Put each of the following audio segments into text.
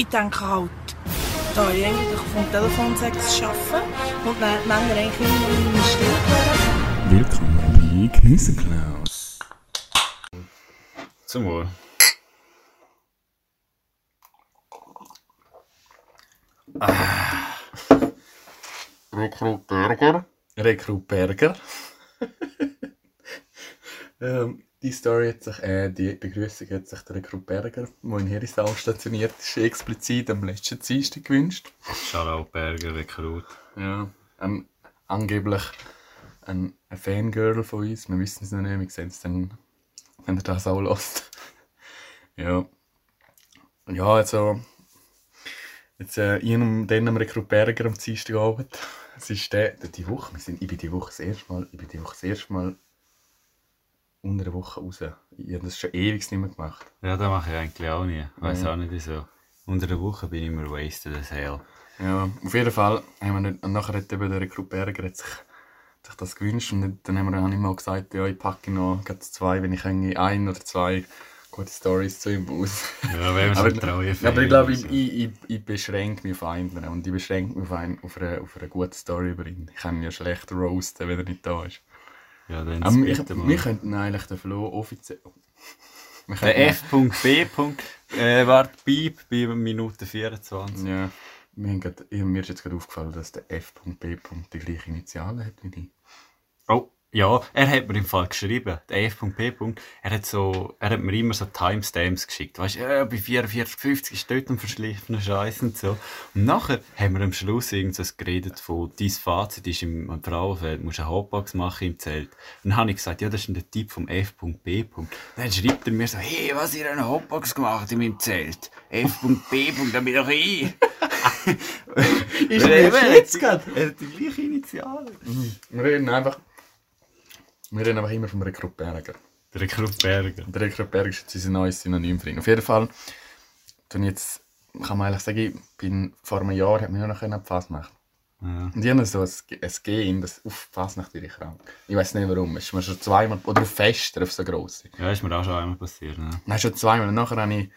ich denke halt, da ich eigentlich vom Telefonsex arbeite und dann die Männer eigentlich immer noch in still wären. Willkommen bei Käseklaus. Zum Wohl. Rekrut Burger. Rekrut Berger. ähm, die Story hat sich, äh, die Begrüßung hat sich der Rekrut Berger, der in Herisau stationiert ist, explizit am letzten Dienstag gewünscht. Shoutout Berger Rekrut. Ja, ähm, angeblich ein, ein Fangirl von uns. Wir wissen es noch nicht, wir sehen es dann, wenn ihr das auch hört. ja. Ja, also. Jetzt, äh, und dann am Rekrut Berger am Dienstagabend. Es ist der, die Woche, wir sind, ich bin die Woche das erste Mal, ich bin die Woche das erste Mal unter einer Woche raus. Ich habe das schon ewig nicht mehr gemacht. Ja, das mache ich eigentlich auch nie. Weiß auch nicht wieso. Unter der Woche bin ich immer wasted as hell. Ja, auf jeden Fall haben wir nicht, nachher hat eben der Rekrut Berger hat sich, sich das gewünscht und dann haben wir dann immer gesagt, ja, ich packe noch zwei, wenn ich irgendwie ein oder zwei gute Stories zu ihm aus. Ja, wenn aber, ja, aber ich glaube, ich, ich, ich beschränke mich auf einen und ich beschränke mich auf, einen, auf, eine, auf eine gute Story über ihn. Ich kann ihn ja schlecht roasten, wenn er nicht da ist. Ja, dann Aber wir, wir könnten eigentlich den Flo offiziell... Der F.B. Äh, warte, Beep bei Minute 24. Ja, wir haben grad, mir ist jetzt gerade aufgefallen, dass der F.B. die gleiche Initialen hat wie ich. Oh, ja, er hat mir im Fall geschrieben, der F.P. Er hat so, er hat mir immer so Timestamps geschickt. Weißt du, ja, bei 44,50 ist dort ein verschliffener Scheiß und so. Und nachher haben wir am Schluss irgendwas geredet von, dein Fazit ist im Frauenfeld, musst eine Hotbox machen im Zelt. Und dann habe ich gesagt, ja, das ist der Typ vom F.B. Dann schreibt er mir so, hey, was, ihr eine Hotbox gemacht in meinem Zelt? F.B. da bin doch ich. Ist er jetzt gerade? Er hat die gleiche Initialen. Wir reden einfach... Wir reden einfach immer vom Rekrut Berger. Der Rekrut Berger. Der Rekrut Berger ist jetzt unser neues Synonym für ihn. Auf jeden Fall, tun jetzt, kann man eigentlich sagen, ich bin vor einem Jahr, hat man ja noch eine Fasnacht. Ja. Und ich habe so ein, ein Gen, dass auf Fasnacht werde ich krank. Ich weiß nicht warum. Es ist mir schon zweimal, oder auf Fester, auf so grosse. Ja, ist mir auch schon einmal passiert. Ne? Nein, schon zweimal. Und nachher habe ich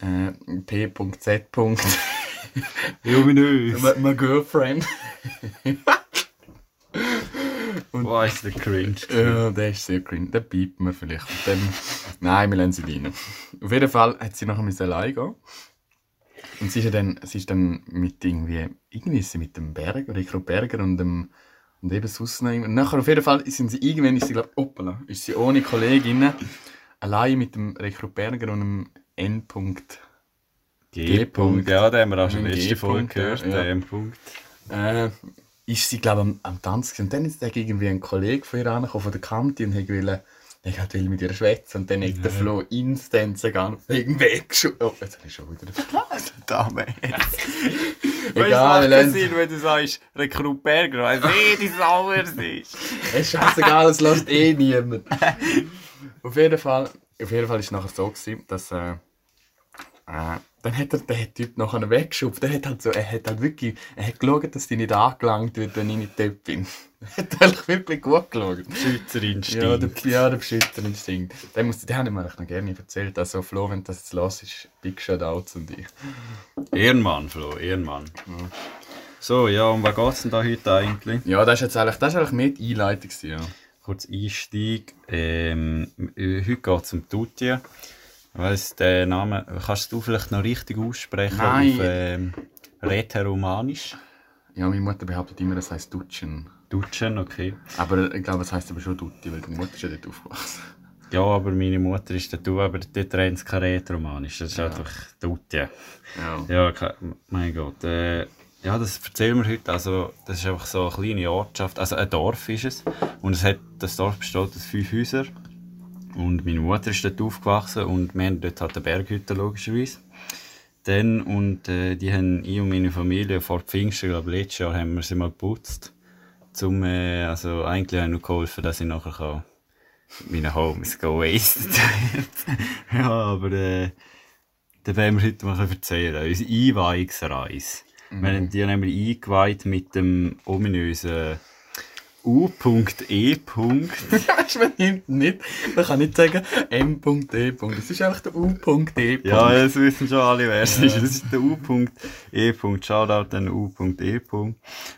äh, P.Z. Luminös. my, my girlfriend. Boah, ist der cringe. Ja, der ist sehr cringe. Den piept man vielleicht. Und dann, nein, wir lassen sie rein. Auf jeden Fall hat sie nachher müssen allein gehen. Und sie ist, ja dann, sie ist dann mit irgendwie, irgendwie ist sie mit dem Berger, Rico Berger und dem, und eben sonst noch. Und nachher auf jeden Fall sind sie, irgendwann ist sie, glaube ich, hoppala, ist sie ohne Kolleginnen allein mit dem Rico Berger und dem N. G-Punkt. Ja, den haben wir auch schon Ein letzte Folge G-Punkt, ja, gehört. ja. Der M-Punkt. äh, ist sie, glaube ich, am, am Tanzen. gewesen. Und dann ist da irgendwie ein Kollege von ihr angekommen, von der Kante, und hat wollte, hat will mit ihr schwätzen. Und dann hat der Flo instant sogar wegen weggeschoben. Oh, jetzt habe ich schon wieder Dame. Egal, wir Weil es macht keinen Sinn, wenn du sagst, Rekrut Berger, weil eh das anders ist. Es ist scheißegal, es lässt eh niemand. auf jeden Fall, auf jeden Fall ist es nachher so gewesen, dass äh, äh, dann hat er den Typ nachher weggeschoben. Der hat halt so, er hat halt wirklich, er hat geschaut, dass die nicht angelangt wird, wenn ich nicht dort bin. Er hat eigentlich wirklich gut geschaut. Schützerinstinkt. Ja, der, ja, der Beschützerinstinkt. Den, muss, den habe ich mir noch gerne erzählt. Also Flo, wenn das jetzt los ist, Big Shoutouts an dich. Ehrenmann, Flo, Ehrenmann. So, ja, um was geht es denn da heute eigentlich? Ja, das ist jetzt eigentlich, das ist eigentlich mehr die Einleitung ja. Kurz Einstieg. Ähm, äh, heute geht es um Tutti. Weiss, den Namen, kannst du vielleicht noch richtig aussprechen? Nein. Auf ähm, Rätoromanisch? Ja, meine Mutter behauptet immer, das heisst Dutschen. Dutschen, okay. Aber ich glaube, es heisst aber schon Dutti, weil die Mutter ist ja dort aufgewachsen. Ja, aber meine Mutter ist der Du, aber dort rennt es kein Rätoromanisch. Das ist Ja. einfach Tutti. Ja. Ja, mein Gott. Äh, ja, das erzählen wir heute. Also, das ist einfach so eine kleine Ortschaft. Also, ein Dorf ist es. Und es hat, das Dorf besteht aus fünf Häusern. Und meine Mutter ist dort aufgewachsen und wir haben dort halt eine Berghütte, logischerweise. Dann, und äh, die haben ich und meine Familie vor Pfingsten, glaube letztes Jahr haben wir sie mal geputzt. Zum, äh, also, eigentlich habe ich nur geholfen, dass ich nachher kann mit meinen Homies go wasted Ja, aber, äh, dann werden wir heute mal erzählen. Unsere Einweihungsreise. Wir haben die nämlich eingeweiht mit dem ominösen U.E. Weißt du, wenn hinten nicht, man kann nicht sagen M.E. Es ist einfach der U.E. Ja, das wissen schon alle, wer es ist. Das ist der U.E. Shoutout an U.E.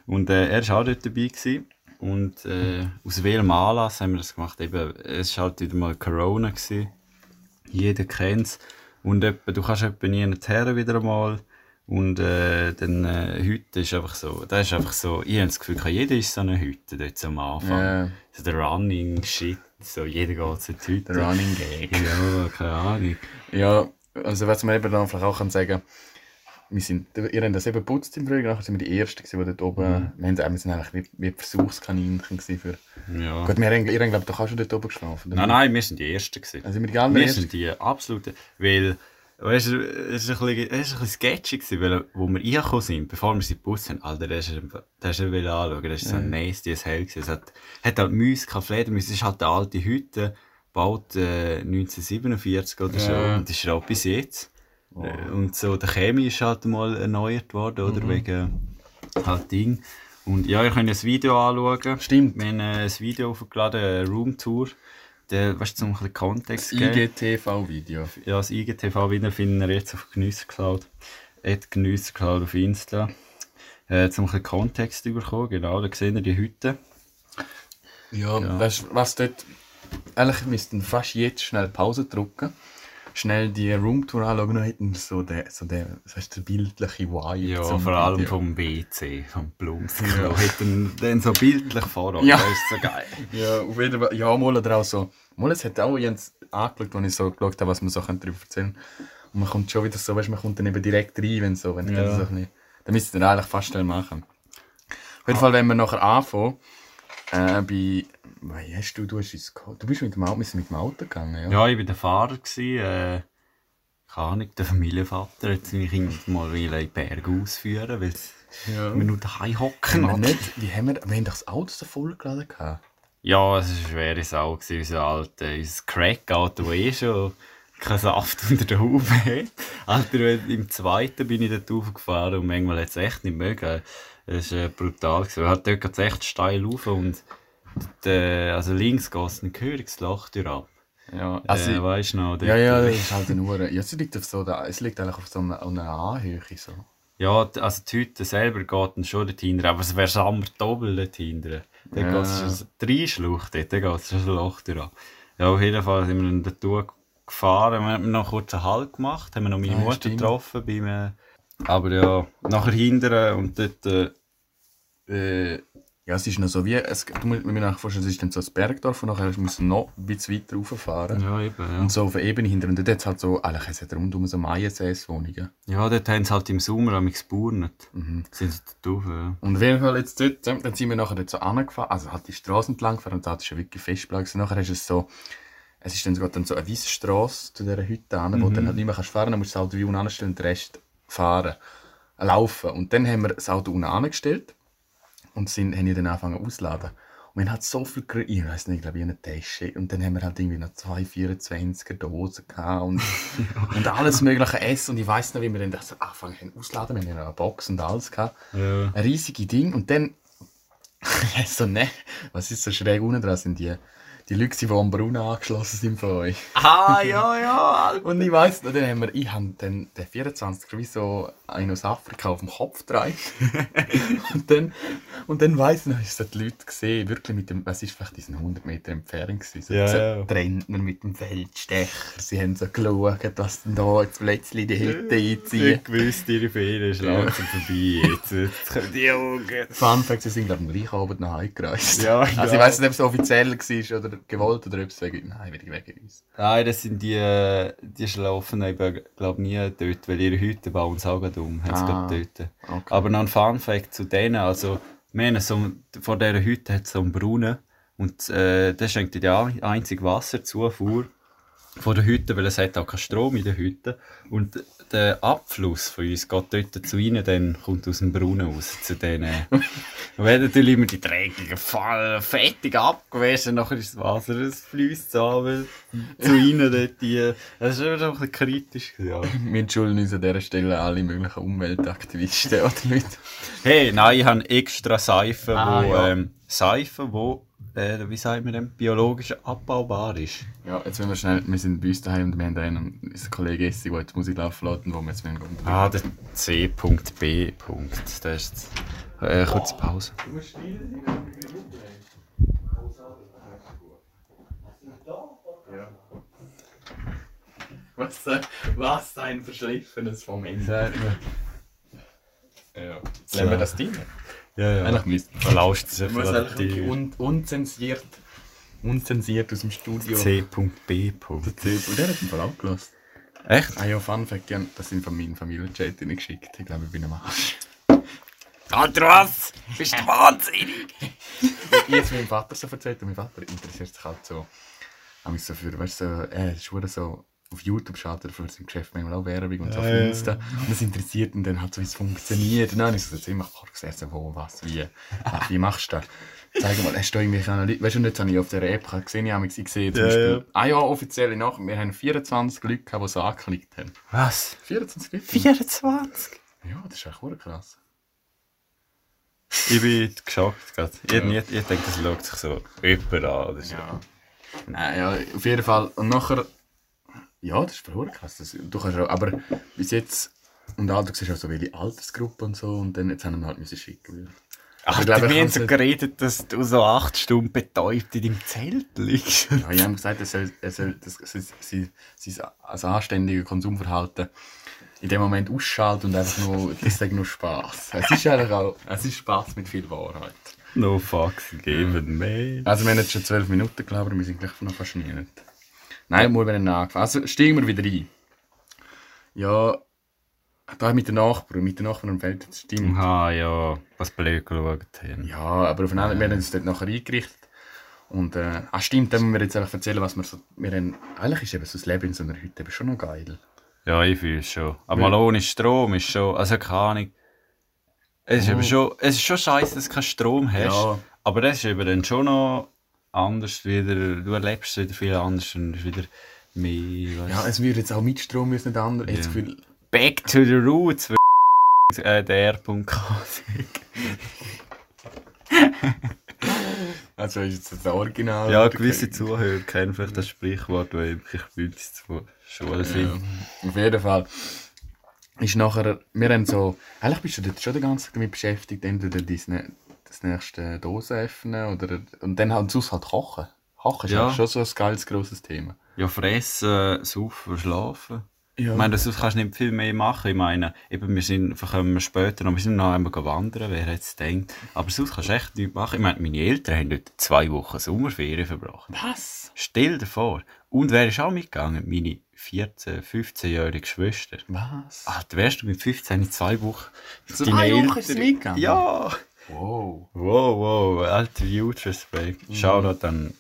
Und äh, er war auch dort dabei. Gewesen. Und äh, aus welchem Anlass haben wir das gemacht? Eben, es war halt wieder mal Corona. Gewesen. Jeder kennt es. Und etwa, du kannst etwa nie her wieder einmal. Und äh, dann äh, heute ist einfach so, da ist einfach so, ich habe das Gefühl, jeder ist so eine Hütte dort am Anfang. Ja. So der Running Shit, so jeder geht zu die Hütte. Der Running Gag. Ja, keine Ahnung. Ja, also was man eben dann vielleicht auch kann sagen wir sind, ihr habt das eben geputzt im Frühjahr, nachher sind wir die Ersten gewesen, die dort oben, wir, haben, wir sind eigentlich wie, wie Versuchskaninchen gewesen für... Ja. Gut, wir haben, ihr habt glaube ich doch auch schon dort oben geschlafen. Nein, nein, wir sind die Ersten gewesen. Also wir die Wir sind die absoluten, weil, weißt du, es war ein bisschen, ein sketchy weil, wo wir reingekommen sind, bevor wir sie geputzt haben, Alter, der ist, der ist will anschauen, der ist so nasty as hell gewesen. Es hat, hat halt Mäuse, keine Fledermäuse, es ist halt eine alte Hütte, gebaut, äh, 1947 oder so, Ja. und das ist auch bis jetzt. Äh, Und so, der Chemie ist halt mal erneuert worden, oder, wegen, halt Ding. Und ja, ihr könnt ein Video anschauen. Stimmt. Wir haben äh, ein Video aufgeladen, eine Roomtour. Der, weißt du, um ein bisschen Kontext geben. IGTV-Video. Ja, das IGTV wieder finden wir jetzt auf Genüssercloud. At Genüssercloud auf Insta. Äh, zum ein bisschen Kontext zu bekommen, genau, da sehen wir die Hütte. Ja, Weißt, du, was dort... Eigentlich müssten fast jetzt schnell Pause drücken. Schnell die Roomtour anschauen, hätten so den, so das heißt, der bildliche Vibe. Ja, vor allem Video. vom BC, vom Blumsklo. Ja. Hätten den so bildlich vor uns. Ja. Das ist so geil. Ja, auf jeden Fall. Ja, mal oder auch so. Mal, es hat auch Jens angeschaut, als ich so geschaut habe, was man so darüber erzählen kann. Und man kommt schon wieder so, weißt man kommt dann eben direkt rein, wenn so, wenn Ja. ja. so ein bisschen, dann müsst ihr dann eigentlich fast schnell machen. Auf jeden Fall, wenn wir nachher anfangen, äh, bei, wie hast du, du hast du bist mit dem Auto, wir mit dem Auto gegangen, ja? Ja, ich war der Fahrer. Gewesen, äh, keine Ahnung, der Familienvater hat seine Kinder mal in den Berg ausführen, weil Ja. wir nur daheim hocken. Haben wir nicht, wie haben wir, wir haben doch das Auto so vollgeladen gehabt. Ja, es war eine schwere Sau, gewesen, unser alter, unser Crack-Auto, das eh schon keinen Saft unter der Haube hat. Alter, im zweiten bin ich dort raufgefahren und manchmal hat es echt nicht mögen. Das war äh, brutal. Gewesen. Halt dort geht es echt steil rauf und äh, also links geht es ein gehöriges Loch durch ab. Ja, Also, also, äh, weißt du noch? ja, ja, das ist halt eine Uhr. Ja, es liegt auf so, da, es liegt eigentlich auf so einer, einer Anhöhe, so. Ja, also die Hütte selber geht dann schon dort hinten, aber es wäre Sammer doppelt dort hinten. Dann Ja. geht es schon drei Schlucht dort, dann geht es schon ein Loch durch. Ja, auf jeden Fall sind wir dann dort gefahren, wir haben noch kurz einen Halt gemacht, haben wir noch meine Ah, Mutter stimmt. getroffen beim, äh, aber ja, nachher hinten und dort, äh, äh, Ja, es ist noch so wie, es, du musst mir nachher vorstellen, es ist dann so ein Bergdorf und nachher musst du noch ein bisschen weiter rauffahren. ja eben, ja. Und so auf der Ebene hinter. Und dort hat es halt so, eigentlich es hat rundum so Maiensäß-Wohnungen. Ja, dort haben sie halt im Sommer am gespurnet. Mhm. Sind sie dort rauf, ja. Und auf jeden Fall jetzt dort, dann sind wir nachher dort so angefahren, also halt die Straße entlang gefahren und da ist ja wirklich Festplatz. Und nachher ist es so, es ist dann sogar dann so eine weisse Straße zu dieser Hütte an, wo du dann halt nicht mehr kannst fahren, dann musst du das Auto wie unten anstellen und den Rest fahren, laufen. Und dann haben wir das Auto unten angestellt und sind, haben dann angefangen auszuladen. Und wir hatten so viel, Gr- ich weiß nicht, ich glaube, ich eine Tasche. Und dann haben wir halt irgendwie noch zwei 24er Dosen gehabt und, und alles mögliche Essen. Und ich weiß noch, wie wir dann das angefangen haben auszuladen. Wir haben eine Box und alles gehabt. Ja. Ein riesiges Ding. Und dann, so, ne, was ist so schräg unten dran, sind die, die Leute, die am Brunnen angeschlossen sind von euch. Ah, ja, ja, Und ich weiss noch, dann haben wir, ich habe dann den 24 wie so einen aus Afrika auf dem Kopf gedreht. und dann, und dann weiss ich noch, ich habe die Leute gesehen, wirklich mit dem, was ist vielleicht diesen 100 Meter Entfernung gewesen, so, Ja, so ja. trennt man mit dem Feldstecher. Sie haben so geschaut, dass dann da jetzt plötzlich die Hütte Ich einziehen. gewusst, ihre Ferien ist langsam vorbei. Jetzt, jetzt können die Augen. Fun Fact, sie sind glaube ich am gleichen Abend nach Hause gereist. Ja, Also ich weiss nicht, ob es offiziell war oder gewollt oder ob es wegen, nein, wegen, uns. Nein, das sind die, die schlafen eben, glaub nie dort, weil ihre Hütte bauen sie auch gerade um, Ah, dort. okay. Aber noch ein Fun Fact zu denen, also, haben so, vor dieser Hütte hat es so einen Brunnen und äh, das schenkt die ein- einzige Wasserzufuhr von der Hütte, weil es hat auch keinen Strom in der Hütte. Und der Abfluss von uns geht dort zu ihnen, dann kommt aus dem Brunnen raus, zu denen. Und werden natürlich immer die dreckigen Fallen fettig abgewaschen, nachher ist das Wasser, es fließt zusammen zu ihnen dort. Die, das ist immer ein bisschen kritisch. Ja. Wir entschuldigen uns an dieser Stelle alle möglichen Umweltaktivisten oder nicht. Hey, nein, ich habe extra Seife, Ah, wo, ja. ähm, Seife, wo, äh, wie sagen wir denn, biologisch abbaubar ist. Ja, jetzt wollen wir schnell, wir sind bei uns daheim und wir haben da einen, unseren Kollegen Essi, der jetzt Musik laufen lässt und wo wir jetzt wollen. Ah, der C.B. Da ist äh, kurze Pause. Was, äh, was ein verschliffenes Moment. Ja. Lassen wir das drin? Ja, ja. Eigentlich müsste Verlauscht sich man muss un unzensiert, unzensiert aus dem Studio. C.B. Und der hat den Fall auch gelassen. Echt? Ah ja, Fun Fact, ja, das sind von meinem Familienchat geschickt. Ich glaube, ich bin am Arsch. Alter, was? Bist du wahnsinnig? ich jetzt meinem Vater so erzählt und mein Vater interessiert sich halt so, habe so für, weißt du, so, ist schon so auf YouTube schaut er für sein Geschäft manchmal auch Werbung und so auf Insta. Und das interessiert ihn dann halt so, wie es funktioniert. Und dann ist es immer vorgesehen, so, wo, was, wie, wie machst du das? Zeig mal, hast du irgendwelche Analysen? Weißt du, jetzt habe ich auf der App gesehen, ich habe ich gesehen, zum Ja, Beispiel, ja. ah ja, offizielle Nach wir haben 24 Leute gehabt, die so angeklickt haben. Was? 24 Leute? 24? Ja, das ist echt krass. Ich bin geschockt gerade. Ich, ja. ich, ich denke, das schaut sich so jemand an. oder so. Ja. Nein, ja, auf jeden Fall. Und nachher, ja, das ist verdammt krass. Das, du kannst auch, aber bis jetzt, und auch, du siehst auch so welche Altersgruppe und so, und dann, jetzt haben wir halt müssen schicken. Ach, ich glaube, wir haben so geredet, dass du so acht Stunden betäubt in deinem Zelt liegst. Ja, ich habe gesagt, er soll, er soll das, sein, sein, sein anständiges Konsumverhalten in dem Moment ausschalten und einfach nur, das sagt nur Spaß. Es ist eigentlich auch, es ist Spaß mit viel Wahrheit. No fucks given, man. Also wir haben jetzt schon zwölf Minuten, glaube ich, wir sind gleich noch fast nie. Nein, mal wenn angefangen. Also steigen wir wieder ein. Ja, da mit den Nachbarn, mit den Nachbarn am Feld, das stimmt. Aha, ja, was blöd geschaut haben. Ja, aber auf einen anderen, wir haben uns dort nachher eingerichtet. Und, äh, ah, stimmt, dann müssen wir jetzt einfach erzählen, was wir so, wir haben, eigentlich ist eben so das Leben in so einer Hütte eben schon noch geil. Ja, ich fühle es schon. Aber mal ohne Strom ist schon, also keine Ahnung. Es ist, eben schon, es ist schon scheiße, dass du keinen Strom hast. Ja. Aber das ist eben dann schon noch anders wieder. Du erlebst es wieder viel anders und es ist wieder mehr. Ja, es würde jetzt auch mit Strom müssen nicht anders. Jetzt Ja. Gefühl, Back to the roots, äh, der sagt. also ist jetzt das Original. Ja, gewisse Zuhörer kennen vielleicht das Sprichwort, weil wirklich Bündnis zu Schule sind. Ja, auf jeden Fall. Ist nachher, wir haben so, eigentlich bist du dort schon den ganzen Tag damit beschäftigt, entweder ne- das nächste Dose öffnen oder, und dann halt sonst halt kochen. Kochen ist Ja. ja. schon so ein geiles, grosses Thema. Ja, fressen, saufen, schlafen. Ja. Ich meine, sonst kannst du nicht viel mehr machen. Ich meine, eben, wir sind, kommen wir später noch, wir sind noch einmal wandern, wer hätte es gedacht. Aber sonst kannst du echt nichts machen. Ich meine, meine Eltern haben dort zwei Wochen Sommerferien verbracht. Was? Stell dir vor. Und wer ist auch mitgegangen? Meine 14-, 15-jährige Schwester. Was? Alter, wärst du mit 15 in zwei Wochen Zwei Wochen ist sie mitgegangen? Ja! Wow. Wow, wow, alter huge Respekt. Mhm. Shoutout an,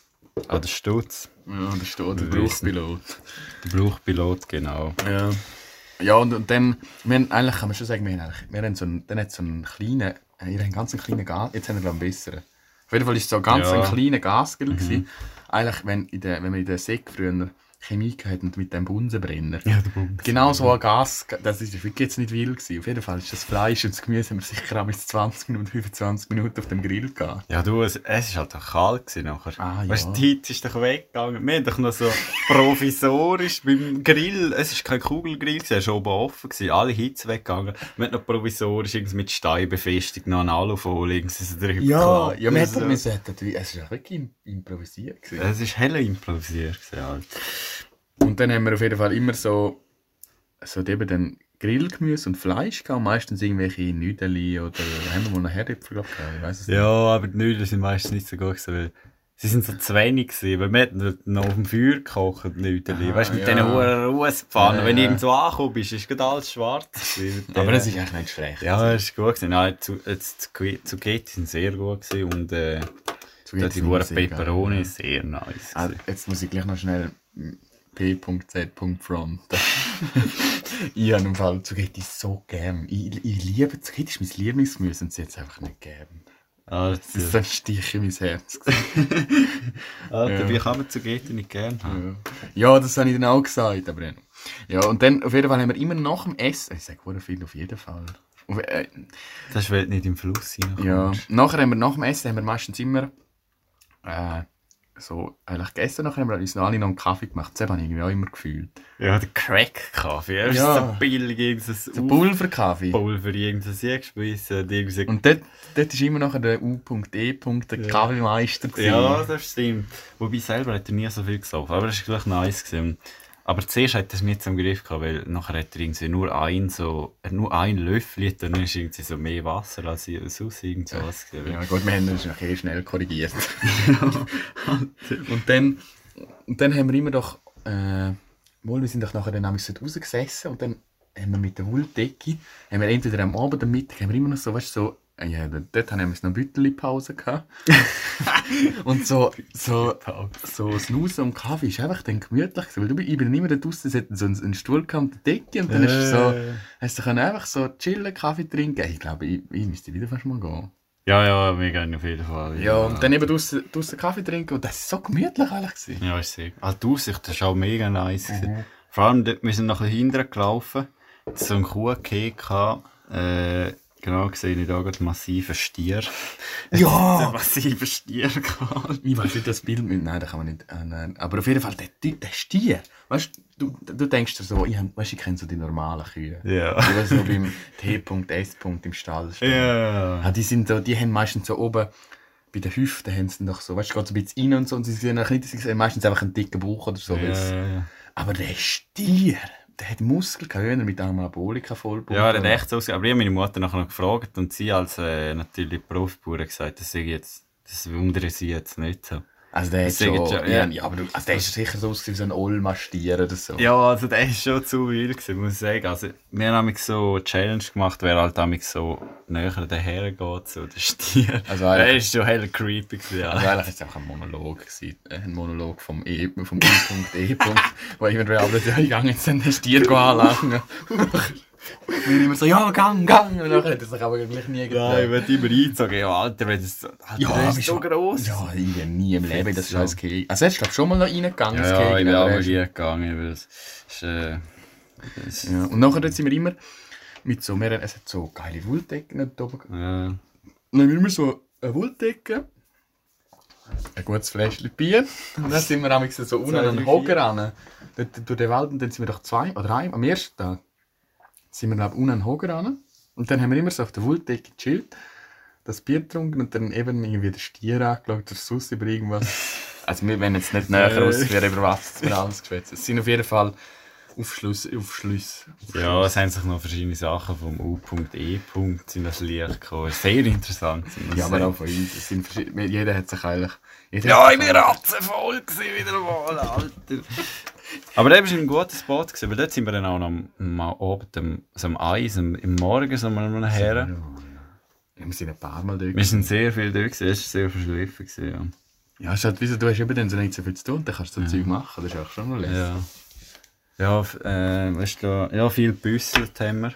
an den Stutz, Ja, da steht der. Berufspilot. der Bruchpilot, genau. Ja. Ja, und, und dann, wir haben, eigentlich kann man schon sagen, wir haben, eigentlich, wir haben so einen, dann hat so einen kleinen, äh, ihr habt einen ganz kleinen Gas, jetzt haben wir glaube ich einen besseren. Auf jeden Fall war es so ein ganz Ja. Mhm. ein kleiner Gasgrill. gewesen. Eigentlich, wenn, in der, wenn man in der Sek früher Chemie gehabt mit dem Bunsenbrenner. Ja, der Bunsen. Genau so ein Gas, das ist wirklich jetzt nicht wild gewesen. Auf jeden Fall ist das Fleisch und das Gemüse haben wir sicher auch bis 20 Minuten, 25 Minuten auf dem Grill gehabt. Ja, du, es, es ist halt auch kalt gewesen nachher. Ah, ja. Weißt die Hitze ist doch weggegangen. Wir haben doch noch so provisorisch beim Grill, es ist kein Kugelgrill gewesen, es war oben offen gewesen, alle Hitze weggegangen. Wir haben noch provisorisch irgendwie mit Stein befestigt, noch eine Alufolie irgendwie so drüber Ja, ja, wir Also, hätten müssen, hätten wir- es war wirklich im- improvisiert. Gewesen. Es ist helle improvisiert gewesen, halt. Und dann haben wir auf jeden Fall immer so, so eben dann Grillgemüse und Fleisch gehabt, meistens irgendwelche Nüdeli oder haben wir mal noch Herdöpfel gehabt, ich weiß es Ja, aber die Nudeln sind meistens nicht so gut gewesen, weil sie sind so zu wenig gewesen, weil wir hätten dort noch auf dem Feuer gekocht, Nudeln. Ah, weißt du, mit ja. diesen hohen Russpfannen. Ja, Wenn du ja. irgendwo angekommen bist, ist gerade alles schwarz Aber das ist eigentlich nicht schlecht. Ja, es ist gut gewesen. Nein, zu, jetzt, zu Zucchetti sind sehr gut gewesen und äh, die hohen Peperoni sehr nice. Ah, gewesen. jetzt muss ich gleich noch schnell p.z.front. ich habe im Fall Zugetti so gern. Ich, ich liebe Zugetti, ist mein Lieblingsgemüse und sie hat es einfach nicht gern. Das ist so Alter, ein Stich in mein Herz. Alter Ja. wie kann man zu Gete nicht gern haben? ja, das habe ich dann auch gesagt. Aber ja. ja, und dann auf jeden Fall haben wir immer nach dem Essen, ich sage viel auf jeden Fall. Auf, äh, Das ist, weil du nicht im Fluss reinkommst. Ja, nachher haben wir nach dem Essen haben wir meistens immer äh, so eigentlich gegessen, nachher haben wir uns noch alle noch einen Kaffee gemacht. Das habe ich irgendwie auch immer gefühlt. Ja, der Crack-Kaffee. Ist Ja. so billig, irgendein Der Pulverkaffee. Pulver, irgendein Sieggeschmissen, irgendwie... Und dort, dort ist immer nachher der U.E. der Kaffeemeister. gewesen. Ja, das stimmt. Wobei selber hat er nie so viel gesoffen, aber das war gleich nice. Gewesen. Aber zuerst hat er es nicht zum Griff gehabt, weil nachher hat er irgendwie nur ein, so, nur ein Löffel und dann ist irgendwie so mehr Wasser als sonst irgend sowas. gewesen. Ja gut, wir haben das nachher schnell korrigiert. und, dann, und dann haben wir immer doch, äh, wohl, wir sind doch nachher dann rausgesessen und dann haben wir mit der Wolldecke, haben wir entweder am Abend oder am Mittag, haben wir immer noch so, weißt so, ja, dort dort haben wir noch eine gehabt. und so, so, so Snooze und Kaffee ist einfach dann gemütlich gewesen, weil du, ich bin immer da draussen, es hat so einen, einen Stuhl gehabt und eine Decke und dann ist es so, Äh. hast du einfach so chillen, Kaffee trinken. Ich glaube, ich, ich müsste wieder fast mal gehen. Ja, ja, wir gehen auf jeden Fall. Ja, und dann eben draussen, draussen Kaffee trinken und das war so gemütlich eigentlich. gewesen. Ja, ist sehr. Ah, die Aussicht das ist auch mega nice. gewesen. Vor allem, dort, wir sind noch ein bisschen hinterher gelaufen. So ein Kuhkeh gehabt. Äh, genau, gesehen ich da gerade massiven Stier. Ja! Einen massiven Stier gehabt. Ich weiß nicht, das Bild mit. Nein, das kann man nicht. Äh, nein. Aber auf jeden Fall, der, der Stier. Weißt du, du denkst dir so, ich, weißt, ich kenne so die normalen Kühe. Ja. Die so beim T.S. im Stall stehen. Ja. Ja, die, sind so, die haben meistens so oben. Bei den Hüften haben sie noch so, weißt du, geht so ein bisschen rein und so, und sie sehen auch nicht, sie sehen meistens einfach einen dicken Bauch oder so. ja. Aber der Stier, der hat Muskeln, gehabt, wenn er mit Anabolika vollpumpt. Ja, der hat echt so ausgesehen. Aber ich habe meine Mutter nachher noch gefragt und sie als äh, natürlich Berufsbauer gesagt, das, sei jetzt, das wundere sie jetzt nicht so. Also der sagen schon, schon, ja, ja. aber du, also der ist sicher so ausgesehen wie so ein Olma-Stier oder so. Ja, also der ist schon zu wild gewesen, muss ich sagen. Also, wir haben so eine Challenge gemacht, wer halt nämlich so näher daher geht, so der Stier. Also der ist schon hell creepy gewesen. Also eigentlich ist es auch ein Monolog gewesen, äh, ein Monolog vom E, vom I.E. wo irgendwann aber gehe jetzt den Stier anlangen. Wir immer so, ja, gang, gang. Und nachher hat er sich aber gleich nie Nein, ich werde immer eingezogen. Ja, Alter, wenn das, Alter, Ja, ist so gross. Ja, ich bin nie im Leben das scheiß Kegel. Also er ist glaube schon mal noch reingegangen, ja, das ja, ich bin auch mal ist- hier gegangen, weil es ist, äh, es- Ja. Und nachher sind wir immer mit so mehreren, es hat so geile Wolldecken dort oben. ja. Dann haben wir immer so eine Wolldecke, ein gutes Fläschchen Bier. Und dann sind wir nämlich so unten an drei, den. Hocker ran. Durch den Wald und dann sind wir doch zwei oder ein, am ersten Tag sind wir glaub, unten an den Hocker ran. Und dann haben wir immer so auf der Wolldecke gechillt, das Bier getrunken und dann eben irgendwie den Stier angeschaut oder sonst über irgendwas. Also wir wollen jetzt nicht näher aus, wer über was wir alles geschwätzt. Es sind auf jeden Fall Aufschluss, Aufschluss. Ja, es haben sich noch verschiedene Sachen vom U.E. sind das Licht gekommen. Sehr interessant. ich Ja, aber auch von uns. Es sind jeder hat sich eigentlich... Jeder Ja, ich bin ratzenvoll gewesen, wieder mal, Alter. Aber der war ein guter Spot, gewesen, weil dort sind wir dann auch noch am, am Abend, am, so am Eis, am, im Morgen so mal her. Ja, wir sind ein paar Mal dort. Wir sind sehr viel gewesen, es war sehr verschliffen. Gewesen, Ja, es ist halt, wieso, du hast eben dann so nicht so viel zu tun, dann kannst du so Zeug machen, das ist auch schon noch lässig. ja. Ja, ja äh, weißt du, ja, viel gebüsselt haben wir.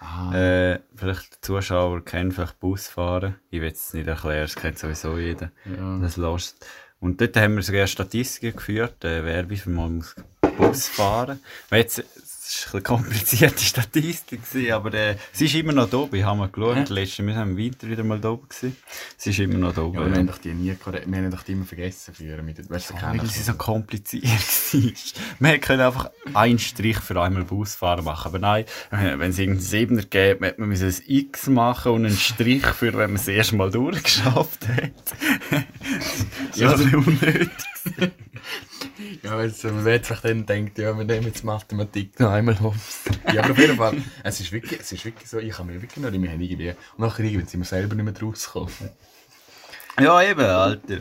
Ah, Äh, vielleicht die Zuschauer kennen vielleicht Busfahren. Ich will es nicht erklären, das kennt sowieso jeder. ja. Das Lost. Und dort haben wir sogar Statistiken geführt, äh, wer wie viel Mal muss Bus fahren. Weil Jetzt, es war eine komplizierte Statistik, aber äh, sie ist immer noch da. oben. Ich habe mal geschaut, Hä? letztes wir haben im Winter wieder mal da oben gewesen. Sie ist immer noch da. oben, Ja, wir haben doch die nie wir haben doch die immer vergessen früher mit, weißt du, Ja, keiner weil sie so kompliziert war. Wir können einfach einen Strich für einmal Busfahren machen. Aber nein, äh, wenn es irgendeinen Siebener gäbe, hätte man ein X machen und einen Strich für, wenn man es erst mal durchgeschafft hat. ja, so unnötig. Ja, weil so, man vielleicht dann denkt, ja, wir nehmen jetzt Mathematik noch einmal hops. Ja, aber auf jeden Fall, es ist wirklich, es ist wirklich so, ich habe mir wirklich noch, wir haben irgendwie, und nachher irgendwie sind wir selber nicht mehr rausgekommen. Ja, eben, Alter.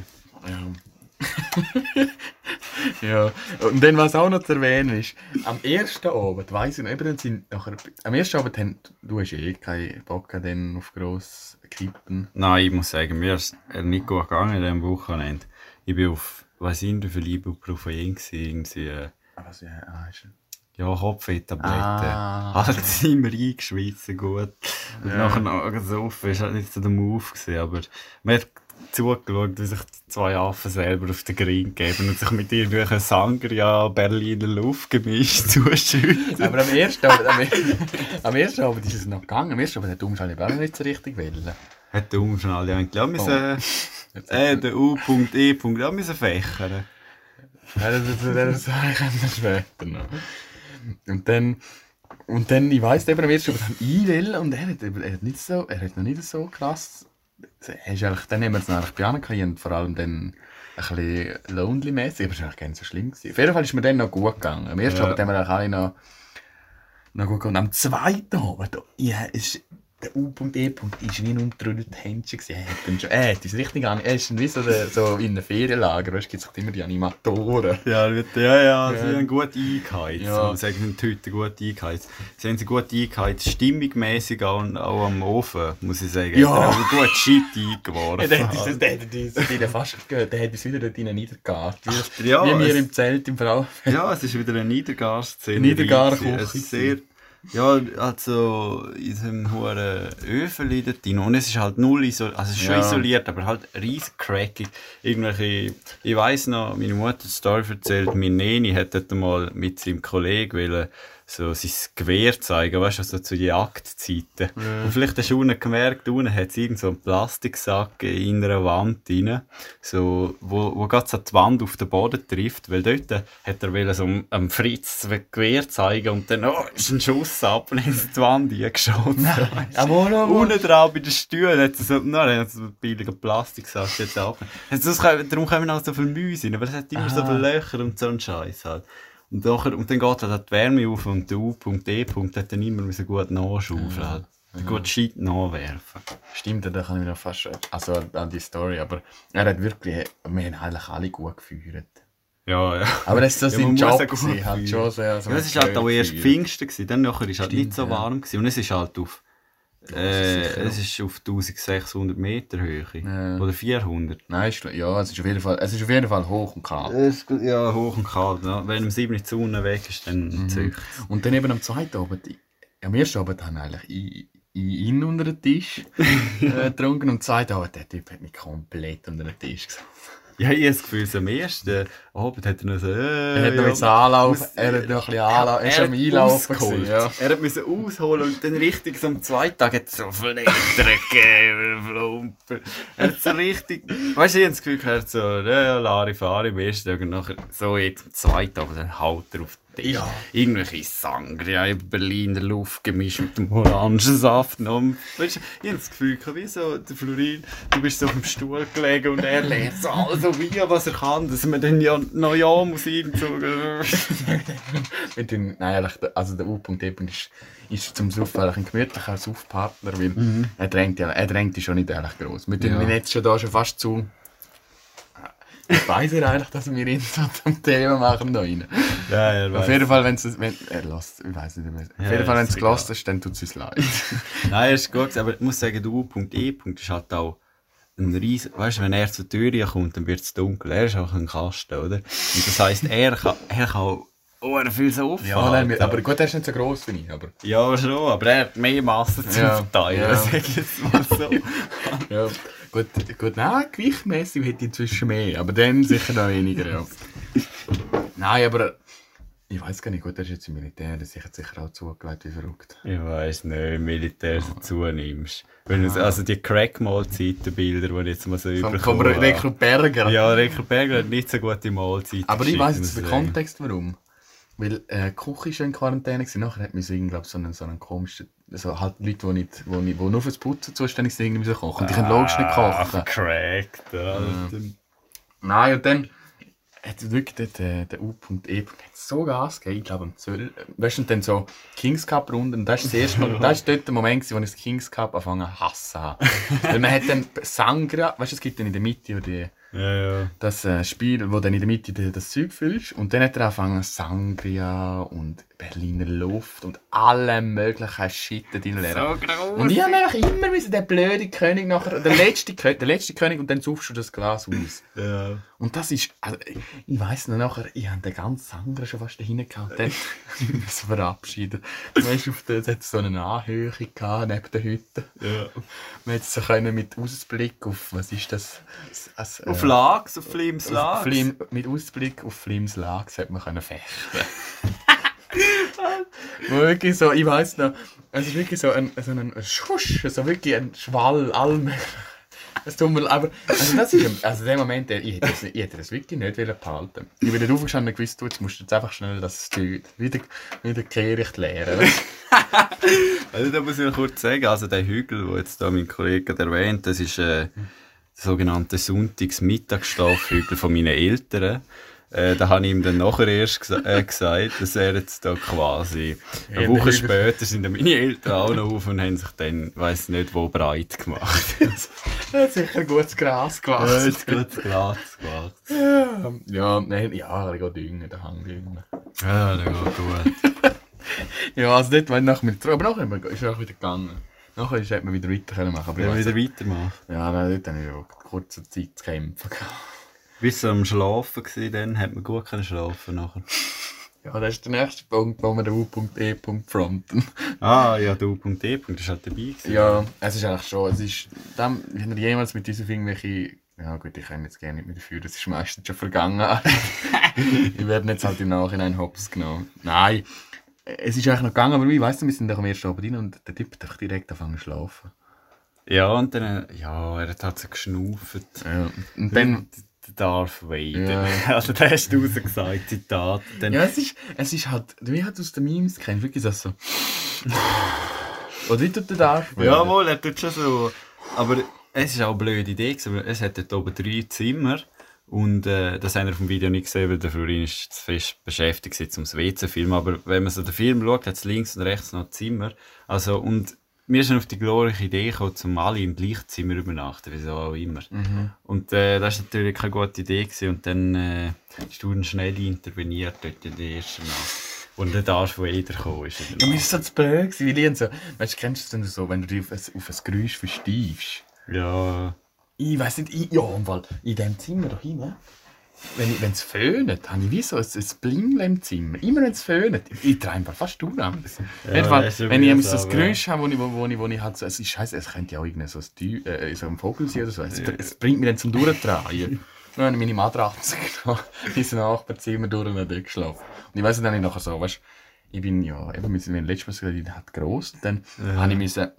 Ja. ja. Und dann, was auch noch zu erwähnen ist, am ersten Abend, weiss ich noch, eben, sind nachher, am ersten Abend haben, du hast eh keinen Bock dann auf gross Kippen. Nein, ich muss sagen, mir ist es nicht gut gegangen in diesem Wochenende. Ich bin auf, was ich, wie viele Ibuprofen gewesen, irgendwie, äh, Was, ja, ah, ist Ja, Kopfweh-Tabletten. Ah. Halt immer eingeschweissen, gut. Und Ja. nachher noch gesoffen, ist halt nicht so der Move gewesen, aber man hat zugeschaut, wie sich zwei Affen selber auf den Green geben und sich mit irgendwelchen Sangria Berliner Luft gemischt zuschütten. Aber am ersten Abend, am, am ersten Abend ist es noch gegangen. Am ersten Abend hat auch noch nicht so richtig wollen. Hat der Umschnall ja eigentlich auch Oh. müssen, äh, der U.E. auch müssen fächern. Ja, das, das, das, wir später noch. Und dann, und dann, ich weiss eben am ersten Abend, haben einwählen und er hat, er hat nicht so, er hat noch nicht so krass, er ist eigentlich, dann haben wir es eigentlich bei und vor allem dann ein bisschen lonely-mäßig, aber es war eigentlich gar nicht so schlimm. Gewesen. Auf jeden Fall ist mir dann noch gut gegangen. Am ersten Ja. Abend haben wir eigentlich alle noch, noch gut gegangen. Und am zweiten Abend, ja, ist, der U.E. ist wie ein umtrüdelter Händchen. Er hat dann schon, hat uns richtig an, er ist wie so, der, so in einem Ferienlager, weißt du, gibt es immer die Animatoren. Ja, ja, ja, sie Ja. haben gut eingeheizt. Ja. Sie haben heute gut eingeheizt. Sie haben sie gut eingeheizt, stimmigmäßig auch, auch am Ofen, muss ich sagen. Ja. Er gut Shit eingeworfen. Ja, der hat uns, der hat uns wieder fast gehört, der hat uns wieder dort rein niedergegarrt. Wie, ja, wie wir es- im Zelt im Frau. Ja, es ist wieder eine Niedergar-Szene. Niedergar-Küche. Sehr, ja, also in diesem hohen Öfeli dort drin. Und es ist halt null isoliert, also es ist schon Ja. isoliert, aber halt riesig crackig. Irgendwelche, ich weiss noch, meine Mutter hat die Story erzählt, mein Neni hat dort mal mit seinem Kollegen wollen, so sein Gewehr zeigen, weißt du, so zu Jagdzeiten. Und vielleicht hast du unten gemerkt, unten hat es irgend so einen Plastiksack in einer Wand drin, so, wo, wo gerade so die Wand auf den Boden trifft, weil dort hat er so einem, Fritz das Gewehr zeigen und dann, oh, ist ein Schuss ab und in die Wand eingeschossen. Aber noch Unten drauf bei den Stühlen hat er so, nein, hat so einen billigen Plastiksack dort ab. Darum kommen auch so viele Mäuse rein, weil es hat immer so viele Löcher und so einen Scheiß halt. Und, nachher, und dann geht halt die Wärme auf und der U.E. hat dann immer müssen gut nachschaufeln. Halt. Gut Shit nachwerfen. Stimmt, da kann ich mich noch fast, also an die Story, aber er hat wirklich, wir haben eigentlich alle gut geführt. Ja, ja. Aber das ist so Ja, sein Job gewesen, halt schon sehr, so Ja, es war halt auch erst. Pfingsten, gewesen. dann nachher war es halt Stimmt, nicht so ja. warm. Gewesen. Und es ist halt auf, äh, es ist auf 1600 Meter Höhe. Ja. Oder 400. Nein, ist, ja, es ist auf jeden Fall, es ist auf jeden Fall hoch und kalt. Es ja, hoch und kalt. Ja. Wenn um 7 Uhr die Sonne weg ist, dann Mhm. zücht Und dann eben am zweiten Abend, am ersten Abend haben eigentlich ich, ich ihn unter den Tisch äh, getrunken und am zweiten Abend, der Typ hat mich komplett unter den Tisch gesetzt. Ja, ich habe das Gefühl, so am ersten Abend hat er noch so... Äh, Er hat noch ja, Anlauf, muss- er hat noch ein bisschen Anlauf, er ist hat am Einlaufen gewesen, ja. Er hat müssen ausholen und dann richtig so am zweiten Tag hat er so Flitter gegeben, Flumper. Er hat so richtig, weißt du, ich habe das Gefühl, gehabt, so, ja, Larifari am ersten Tag und nachher so jetzt am zweiten Tag, dann haut er auf den Tisch. Ja. Irgendwelche Sangria in Berliner Luft gemischt mit dem Orangensaft. Und, weißt du, ich habe das Gefühl, wie so, der Florin, du bist so auf dem Stuhl gelegen und er lernt so alles so wie, was er kann, dass man dann ja noch ja muss irgend so... Mit den, nein, eigentlich, der- also der U.E. ist, ist zum Saufen eigentlich ein gemütlicher Saufpartner, weil er drängt ja, er drängt dich schon nicht ehrlich groß. Wir tun Ja. jetzt schon da schon fast zu. Ich weiss er eigentlich, dass wir ihn so zum Thema machen da rein. Ja, er Auf jeden Fall, wenn's, wenn er lässt, ich weiß nicht mehr. Auf Ja, jeden Fall, wenn es gelost ist, dann tut es uns leid. Nein, ist gut, aber ich muss sagen, der U.E. ist halt auch ein riesen, weißt du, wenn er zur Tür kommt, dann wird es dunkel. Er ist auch ein Kasten, oder? Und das heisst, er kann, er kann auch oh, viel so auffahren. nein, aber gut, er ist nicht so gross wie ich, aber. Ja, schon, aber er hat mehr Masse zum Ja, Verteilen, ja. sag ich jetzt mal so. Ja, gut, gut nein, gewichtmäßig hätte ich inzwischen mehr, aber dann sicher noch weniger, ja. nein, aber ich weiß gar nicht, gut, er ist jetzt im Militär, das hat sicher auch zugelegt wie verrückt. Ich weiss nicht, Militär dazu nimmst. Wenn du, also die Crack-Mahlzeitenbilder, die ich jetzt mal so Vom, vom. Rekru Berger. Ja, Rekru Berger hat nicht so gute Mahlzeiten. aber ich muss jetzt den. Kontext warum. Weil äh, Küche schon in Quarantäne war, nachher hat mir so, so einen, so einen komischen, so halt Leute, die, nicht, die, nicht, die nur fürs Putzen zuständig sind, irgendwie müssen kochen. Und die können logisch nicht Ah, kochen. Cracked, Alter. Nein, und dann hat wirklich dort, äh, der U.E. hat so Gas gegeben, ich glaube am 12. Weißt du, dann so Kings Cup Runden. Und das ist das erste Mal, das ist dort der Moment, gewesen, wo ich das Kings Cup angefangen hassen habe. Weil man hat dann Sangra, weißt du, es gibt dann in der Mitte ja die, Ja, ja. Das äh, Spiel, wo dann in der Mitte das Zeug füllst. Und dann hat er angefangen Sangria und Berliner Luft und alle möglichen Shit da drin lernen. groß. Und ich habe einfach immer müssen den blöden König nachher, der letzte, der letzte König und dann suchst du das Glas aus. Ja. Und das ist, also, ich weiss noch nachher, ich habe den ganzen Sangria schon fast dahin gehabt. Dann müssen wir verabschieden. Weißt du, auf der, hat so eine Anhöhe gehabt, neben der Hütte. Ja. Man hätte so können mit Ausblick auf, was ist das? das Auf äh, Lags, auf Flims auf Lags. Flim, mit Ausblick auf Flims Lags hätte man können fechten. Wirklich so, ich weiss noch, es ist wirklich so ein, so ein Schusch, so wirklich ein Schwall, allmählich. Es tut mir, aber, also das ist, also in dem Moment, ich hätte das, ich hätte das wirklich nicht wollen behalten. Ich bin nicht aufgestanden und gewusst, du, jetzt musst du jetzt einfach schnell das Zeug wieder, wieder kehricht leeren. Also, da muss ich noch kurz sagen, also der Hügel, den jetzt da mein Kollege erwähnt, das ist äh, der sogenannte Sonntags-Mittagsschlafhügel von meinen Eltern. Äh, da habe ich ihm dann nachher erst gesa äh, gesagt, dass er jetzt da quasi eine Woche der später sind dann meine Eltern auch noch auf und haben sich dann, weiss nicht wo, breit gemacht. Er hat sicher gutes Gras gewachsen. jetzt geht's Glas gemacht. Ja, nein, ja, er geht düngen, der Hang düngen. Ja, das geht gut. Ja, also war ich nachher mit aber nachher ist er auch wieder gegangen. Nachher ist- hätte man wieder weiter können aber ich wieder weitermachen. Ja, nein, dort habe ich ja kurze Zeit zu kämpfen. Bis am Schlafen war, dann hat man gut können schlafen nachher. Ja, das ist der nächste Punkt, wo wir den U.E. fronten. Ah, ja, E. Punkt, das war halt dabei. Gewesen. Ja, es ist eigentlich schon, es ist, dann, wenn ihr jemals mit diesem irgendwelche, ja gut, ich kann jetzt gerne nicht mehr dafür, das ist meistens schon vergangen. ich werde jetzt halt im Nachhinein hops genommen. Nein, es ist eigentlich noch gegangen, aber ich weiss nicht, wir sind doch am ersten Abend rein und der Typ hat direkt angefangen zu schlafen. Ja, und dann, ja, er hat halt so geschnauft. Ja, und dann... Der Darth Vader. Ja. Also, der hast du rausgesagt, Zitat. Dann, Ja, es ist, es ist halt, wie hat aus den Memes kennst, wirklich das so. Oder wie tut der Darth Vader? Jawohl, er tut schon so. Aber es ist auch eine blöde Idee, weil es hat dort oben drei Zimmer. Und äh, das haben wir dem Video nicht gesehen, weil der Florin ist zu fest beschäftigt gewesen, um das WC zu filmen. Aber wenn man so den Film schaut, hat es links und rechts noch Zimmer. Also, und wir sind auf die glorreiche Idee gekommen, um alle im gleichen Zimmer übernachten, wieso auch immer. Und äh, das war natürlich keine gute Idee. Gewesen. Und dann äh, hast du schnell interveniert dort in der ersten Nacht. Und der Darth Vader gekommen ist. in der Ja, mir ist so zu blöd Lien so, weißt du, kennst du es denn so, wenn du dich auf ein, auf ein Geräusch versteifst? Ja, Ich weiss nicht, ich, ja, Fall, in diesem Zimmer da hinten, wenn ich- es föhnt, habe ich wie so ein, ein Blingeln im Zimmer. Immer wenn es föhnt. Ich, ich drehe einfach fast durch. Ja, ja wenn ich so ein Geräusch habe, wo ich, wo, wo ich, wo ich halt so, es ist scheiße, es könnte ja auch irgendein so ein, äh, so ein Vogel sein oder so. Es, es bringt mich dann zum Durchdrehen. Dann habe ich meine Matratze genommen, ins Nachbarzimmer durch und dort geschlafen. Und ich weiss dann nicht nachher so, weißt ich bin ja, eben, wir sind letztes Mal gesagt, ich bin halt gross. Dann habe ich müssen,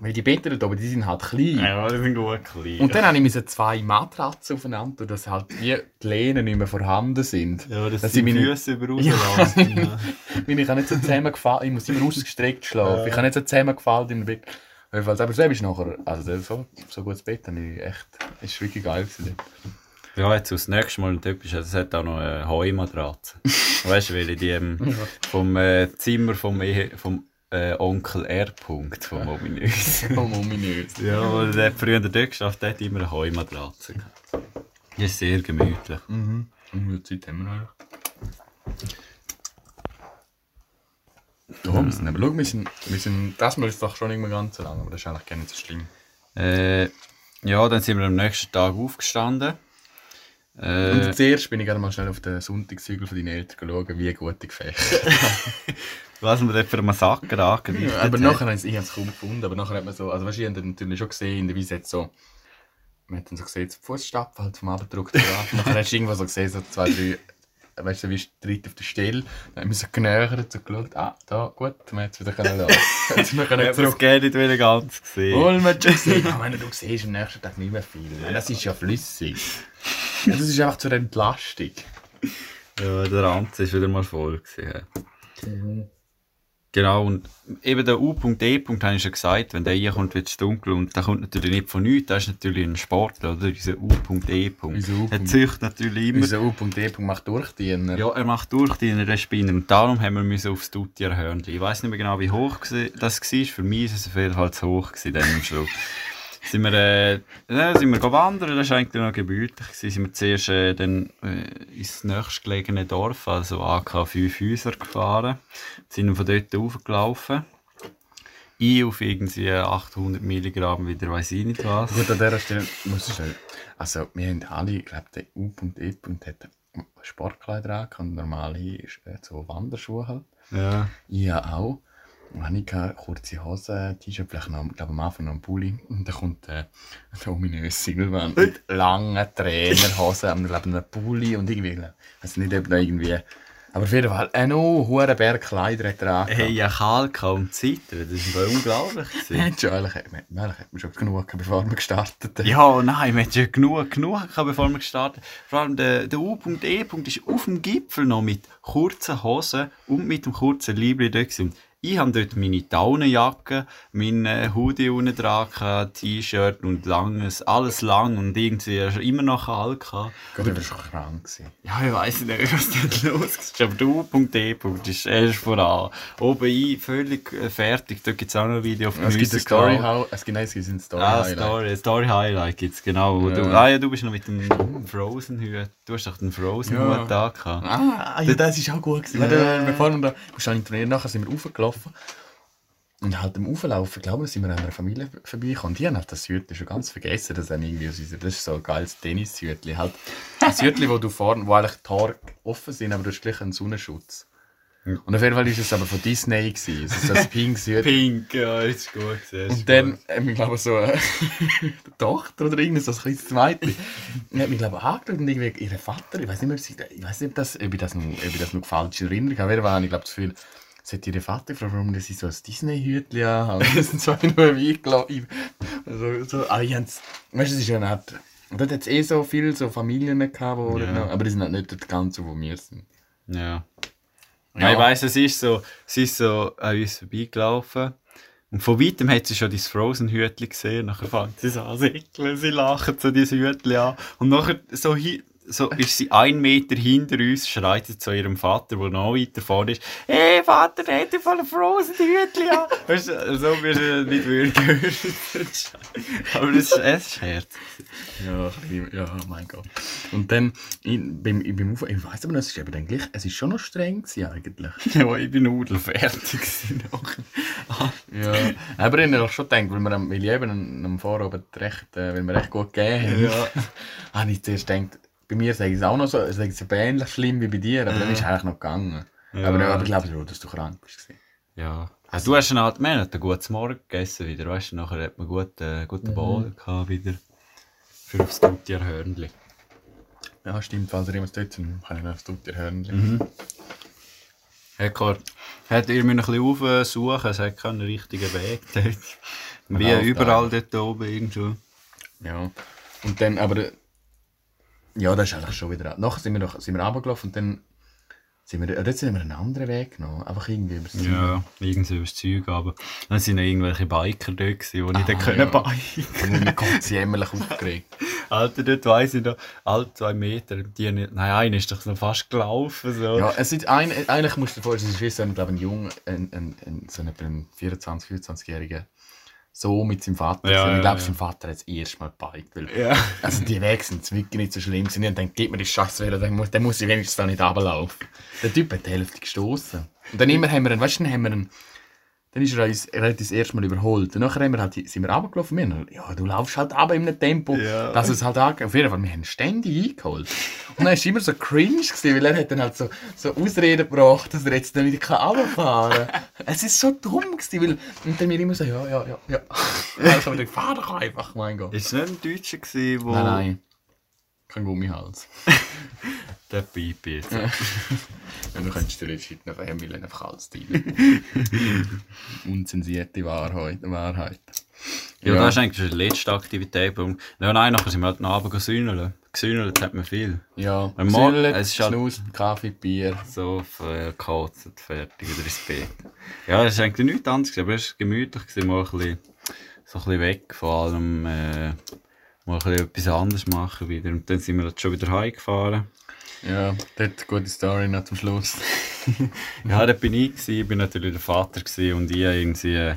weil die Betten oben, die sind halt klein. ja, die sind gut klein. Und dann habe ich zwei Matratzen aufeinander, dass halt die Lehnen nicht mehr vorhanden sind. Ja, das Dass sind ich die meine- Füße über Ja. Ja. Weil ich kann nicht so zusammengefallen, ich muss immer ausgestreckt schlafen. Ich kann nicht so zusammengefallen im Bett. Aber selbst ist nachher, also so, so gutes Bett habe ich echt, ist wirklich geil gewesen. ja, jetzt das nächste Mal typisch, also es hat auch noch eine Heumatratze. weißt du, weil in dem vom äh, Zimmer vom, Ehe, vom äh, Onkel R. -Punkt, vom Ominös. Oh, ominös. ja, weil der früher dort geschafft, hat immer eine Heumatratze. Die ist sehr gemütlich. Mhm. Und wie viel Zeit haben wir noch? Ja, wir sind, aber schau, wir sind, wir sind, das Mal ist doch schon nicht mehr ganz so lang, aber das ist eigentlich gar nicht so schlimm. Äh, ja, dann sind wir am nächsten Tag aufgestanden. Und Äh, zuerst bin ich gerade mal schnell auf den Sonntagshügel von deinen Eltern schauen, wie gut ich gefecht was wir dort für einen Massaker angerichtet Aber haben. nachher habe ich es kaum gefunden, aber nachher hat man so, also weißt ich habe natürlich schon gesehen, in der Wiese jetzt so, man hat dann so gesehen, die Fußstapfen halt vom Abdruck drauf. nachher hast du irgendwo so gesehen, so zwei, drei, weißt du, wie dritt auf der Stelle, dann haben wir so genähert, so geschaut, ah, da, gut, wir hätten es wieder können lassen. Jetzt wir können habe das zurück. nicht wieder ganz gesehen. Wohl, man hat schon gesehen, ja, wenn du siehst am nächsten Tag nicht mehr viel, das ist ja flüssig. Ja, das ist einfach zur Entlastung. Ja, der Ranz ist wieder mal voll. Gewesen. Genau, und eben der U.E. habe ich schon gesagt, wenn der hier kommt, wird es dunkel und der kommt natürlich nicht von nichts, das ist natürlich ein Sportler, oder? Unser U.E. U. Er züchtet natürlich immer. Unser U.D. macht Durchdiener. Ja, er macht durch die in der Spinner und darum haben wir müssen aufs Dutier Hörnli. Ich weiß nicht mehr genau, wie hoch gsi- das war. Für mich ist es auf jeden Fall zu hoch gewesen, dann am Schluss. Sind wir, äh, ja, sind wir wandern, das war eigentlich noch gemütlich. Gewesen. Sind wir zuerst äh, dann, äh, ins nächstgelegene Dorf, also AK 5 Häuser gefahren. Sind von dort aufgelaufen. Ich auf irgendwie 800 Milligramm wieder weiss ich nicht was. Gut, an dieser Stelle muss ich sagen, also wir haben alle, ich glaube, der U.E. hat Sportkleider an und normale äh, so Wanderschuhe halt. Ja. Ich ja auch. Und ich kurze Hosen, T-Shirt, vielleicht noch, glaube am Anfang noch einen Pulli. Und dann kommt äh, der ominöse Silvan mit langen Trainerhosen, am glaube einem Pulli und irgendwie, ich weiß nicht, ob noch irgendwie... Aber auf jeden Fall, ein oh, hoher Berg Kleider hat er angehabt. Hey, ja, kalt und zittern, das war unglaublich. Hat schon, hat man schon genug gehabt, bevor wir gestartet haben. Ja, nein, wir hatten schon genug, genug gehabt, bevor wir gestartet haben. Vor allem der, der U.E. ist auf dem Gipfel noch mit kurzen Hosen und mit dem kurzen Liebling dort. gewesen. Ich habe dort meine Daunenjacke, meine Hoodie unten dran, T-Shirt und langes, alles lang und irgendwie immer noch kalt. gehabt. Gott, ich war schon krank. Gewesen. Ja, ich weiss nicht, was dort los ist. Aber der U.E. ist erst voran. Oben ein, völlig äh, fertig. Da gibt es auch noch ein Video auf dem Es gibt eine Musical. Story, How- es gibt, nein, es gibt ein Story Ah, Highlight. Story, Story Highlight gibt's genau. wo Ja. Du, ah ja, du bist noch mit dem Frozen Hut. Du hast doch den Frozen Ja. Da gehabt. Ah, ja, das ist auch gut gewesen. Ja. Bevor wir da, wahrscheinlich trainieren, nachher sind wir raufgelaufen. Und halt im Auflaufen, glaube ich, sind wir an einer Familie vorbeigekommen. Die haben halt das Hütchen schon ganz vergessen. Das, haben irgendwie aus unserer- das ist so ein geiles Tennishütchen. Halt, ein Hütchen, wo du vorne, wo eigentlich die Haare offen sind, aber du hast gleich einen Sonnenschutz. Und auf jeden Fall war es aber von Disney. Gewesen. Es ist ein pinkes Hütchen. Pink, ja, ist gut. Sehr Und dann, ähm, ich glaube so, die Tochter oder irgendwas, so ein kleines die hat mich, glaube ich, angeschaut und irgendwie ihr Vater, ich weiß nicht mehr, sie- ich weiß nicht, ob, das, ob, ich das noch, ob ich das noch falsch in Erinnerung habe, aber habe ich glaube das Gefühl, sie hat ihre Vater gefragt, warum sie so ein Disney-Hütchen haben. Das sind so nur eingeladen. Also, so, ah, ich hab's- weißt du, es ist ja und dort hat es eh so viele so Familien gehabt, wo Ja. noch, aber die sind halt nicht dort ganz so, wo wir sind. Ja. ja. ich weiss, es ist so, sie ist so an uns vorbeigelaufen. Und von weitem hat sie schon dieses Frozen-Hütchen gesehen. Nachher fängt sie so an sie lachen so dieses Hütchen an. Und nachher so, hi- so ist sie ein Meter hinter uns, schreit sie zu ihrem Vater, der noch weiter vorne ist. Hey Vater, dir voll ein Frozen-Hütchen an. Weißt du, so wirst du nicht hören. Aber das ist, es ist. Ja, ein bisschen, ja, oh mein Gott. Und dann, ich, beim, ich, beim Auf ich weiss aber es ist eben dann gleich, es ist schon noch streng gewesen, eigentlich. Ja, ich bin nudelfertig. Ja, aber ich habe schon gedacht, weil wir weil ich eben am, am Vorabend recht, äh, weil wir recht gut gegeben haben, Ja. habe ich zuerst gedacht, bei mir sage ich es auch noch so, es aber ähnlich schlimm wie bei dir, aber dann ist es eigentlich noch gegangen. Ja. Aber, ja, aber ich glaube schon, dass du krank bist. Ja. Also, du hast einen, halt- wir haben ein gutes Morgen gegessen wieder, weißt du, nachher hat man gut, äh, guten Boden gehabt wieder. Für aufs Hörnli. Ja, stimmt, falls ihr jemand dort sind, kann ich das Tutti hören. Mhm. Herr Kort, hättet ihr mir ein bisschen aufsuchen, es hat keinen richtigen Weg dort. Wie überall dort oben irgendwo. Ja. Und dann, aber, ja, das ist eigentlich schon wieder, nachher sind wir, noch, sind wir runtergelaufen und dann sind wir, dort sind wir einen anderen Weg genommen, einfach irgendwie über das Ja, irgendwie über das Zeug, aber dann sind noch irgendwelche Biker dort gewesen, die nicht Ah, können ja. biken. Und mir kommt sie jämmerlich aufgeregt. Alter, dort weiss ich noch, alle zwei Meter, die nicht, nein, einer ist doch noch fast gelaufen, so. Ja, es ist ein, eigentlich musst du dir vorstellen, es ist wie so ein, glaube ein Jung, ein, ein, ein, so ein, etwa ein 24-, 24-Jähriger, so mit seinem Vater. Ja, Also, ich ja, glaube, ja. sein Vater hat es erst mal gebiked. Weil, Ja. Also die Wege sind wirklich nicht so schlimm. gewesen. Und dann gib mir die Scheiße wieder, dann muss, dann muss ich wenigstens da nicht runterlaufen. Der Typ hat die Hälfte gestoßen. Und dann immer haben wir einen, weißt du, haben wir einen, dann ist er uns, er hat uns erst mal überholt. Und nachher haben wir halt, sind wir runtergelaufen. Wir haben, ja, du laufst halt runter in einem Tempo, Ja. dass es halt angeht. Auf jeden Fall, wir haben ständig eingeholt. Und dann war es immer so cringe, gewesen, weil er hat dann halt so, so Ausreden gebracht, dass er jetzt dann wieder runterfahren kann. es ist so dumm gewesen, weil, und dann mir immer so, ja, ja, ja, ja. Habe ich fahr doch einfach, mein Gott. Ist es nicht ein Deutscher gewesen, wo... Nein, nein. Kein Gummihals. Der Pipi jetzt. Ja, du könntest dir jetzt heute noch Family einfach alles teilen. Unzensierte Wahrheit. Wahrheit. Ja, das ist eigentlich die letzte Aktivität. Ja, nein, nachher sind wir halt noch Abend gesühneln. Gesühnelt hat man viel. Ja, Gesündelt, es ist halt- Snus, Kaffee, Bier. So verkotzt, fertig, wieder ins Bett. Ja, das ist eigentlich nichts anderes, aber es war gemütlich, mal ein bisschen, so ein bisschen weg von allem, äh, mal etwas anderes machen wieder. Und dann sind wir jetzt schon wieder heimgefahren. Ja, dort eine gute Story noch zum Schluss. Ja, da bin ich gewesen, ich bin natürlich der Vater gewesen und ich irgendwie,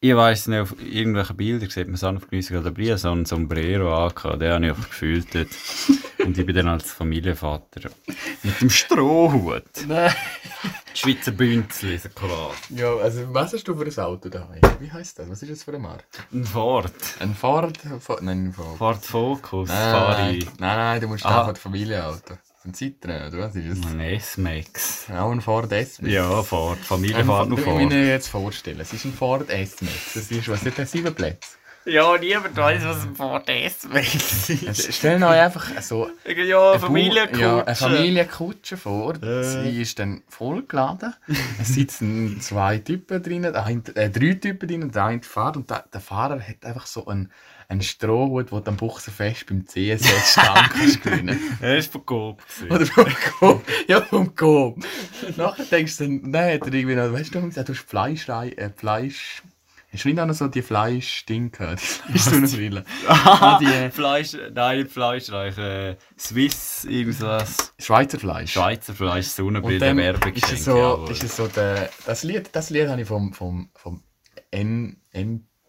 ich weiss nicht, auf irgendwelchen Bildern sieht man Sanftgemüse oder Brie, so ein Sombrero angehabt, den habe ich einfach gefühlt dort. Und ich bin dann als Familienvater mit dem Strohhut. Nein. Die Schweizer Bünzli, so klar. Ja, also was hast du für ein Auto daheim? Wie heisst das? Was ist das für eine Marke? Ein Ford. Ein Ford? Ford nein, ein Ford. Ford Focus, Nein, nein, nein, nein, du musst einfach ein Familienauto. Ein Citroën, oder was ist das? Ein S-Max. Auch ein Ford S-Max. Ja, Ford. Ein Familienfahrt noch Ich Ford. muss mir jetzt vorstellen, es ist ein Ford S-Max. Das ist, was hat der sieben Plätze? Ja, niemand weiß, was ein Ford S-Max Also, stellen euch einfach so Ja, eine Bau- Ja, eine Familienkutsche vor. Sie ist dann vollgeladen. Es sitzen zwei Typen drin, äh, drei Typen drin, der eine fährt und der, der Fahrer hat einfach so einen, einen Strohhut, wo du am Buchsenfest beim CSS Stand kannst gewinnen. Er ist von Coop. Oder vom Coop. Ja, vom Coop. Nachher denkst du dann, nein, hat er irgendwie noch, weißt du, du hast Fleisch, äh, Fleisch, hast du nicht auch noch so die Fleisch-Ding gehört? Die Fleischbrille. ah, die Fleisch, nein, Fleischreich. Äh, Swiss, irgendwas. Schweizer Fleisch. Schweizer Fleisch, Sonnenbrille, dann Werbegeschenke. ist es so, ist es so der, das Lied, das Lied habe ich vom, vom, vom N,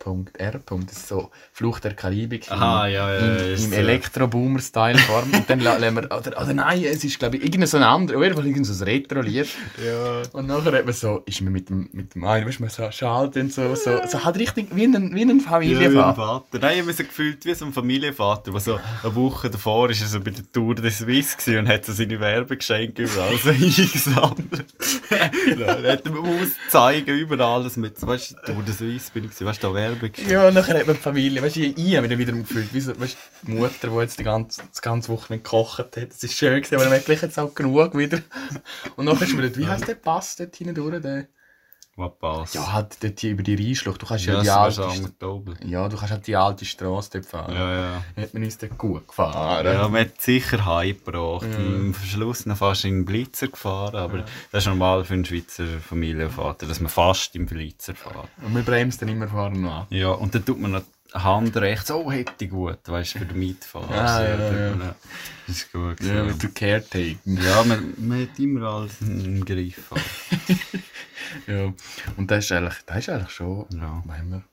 N.R. Das ist so Fluch der Karibik Aha, im, ja, ja, im, im so. Elektro-Boomer-Style-Form. und dann la- lassen wir, oder, oder nein, es ist glaube ich irgendein so ein anderer, auf jeden Fall irgendein so ein Retro-Lied. Ja. Und nachher hat man so, ist man mit dem, mit dem einen, weißt du, man so schalt und so, so, so halt richtig wie ein, wie ein Ja, wie ein Familienvater. Vater. Nein, ich habe so gefühlt wie so ein Familienvater, der so eine Woche davor ist er so bei der Tour de Suisse gewesen und hat so seine Werbegeschenke überall so eingesammelt. Er hat ihm auszeigen, überall alles mit, weißt du, Tour de Suisse bin ich weißt du, da Werbung. Ja, und nachher hat man die Familie, weißt du, ich, habe mich dann wieder gefühlt, weißt du, die Mutter, die jetzt die ganze, die ganze Woche nicht gekocht hat. Es ist schön gewesen, aber man gleich jetzt auch genug wieder. Und nachher ist mir wie heisst der Pass dort hinten durch? Was passt. ja, halt dort über die Rheinschlucht. Du kannst ja, ja, die alte, ja, du kannst halt die alte Straße dort fahren. Ja, ja. Hat man uns dort gut gefahren. Ja, man hat Sicherheit gebracht. Am Schluss noch fast in den Blitzer gefahren, aber das ist normal für einen Schweizer Familienvater, dass man fast im Blitzer fährt. Und wir bremsen dann immer noch an. Ja, und dann tut man noch Hand rechts, oh, hätte ich gut, weißt du, für den Mitfahrer. Ah, ja, tut ja. man noch- Das ist gut. Ja, Ja, mit der Caretaking. ja man, man hat immer alles im Griff. Ja. Und das ist eigentlich, das ist eigentlich schon, Ja. meinen wir,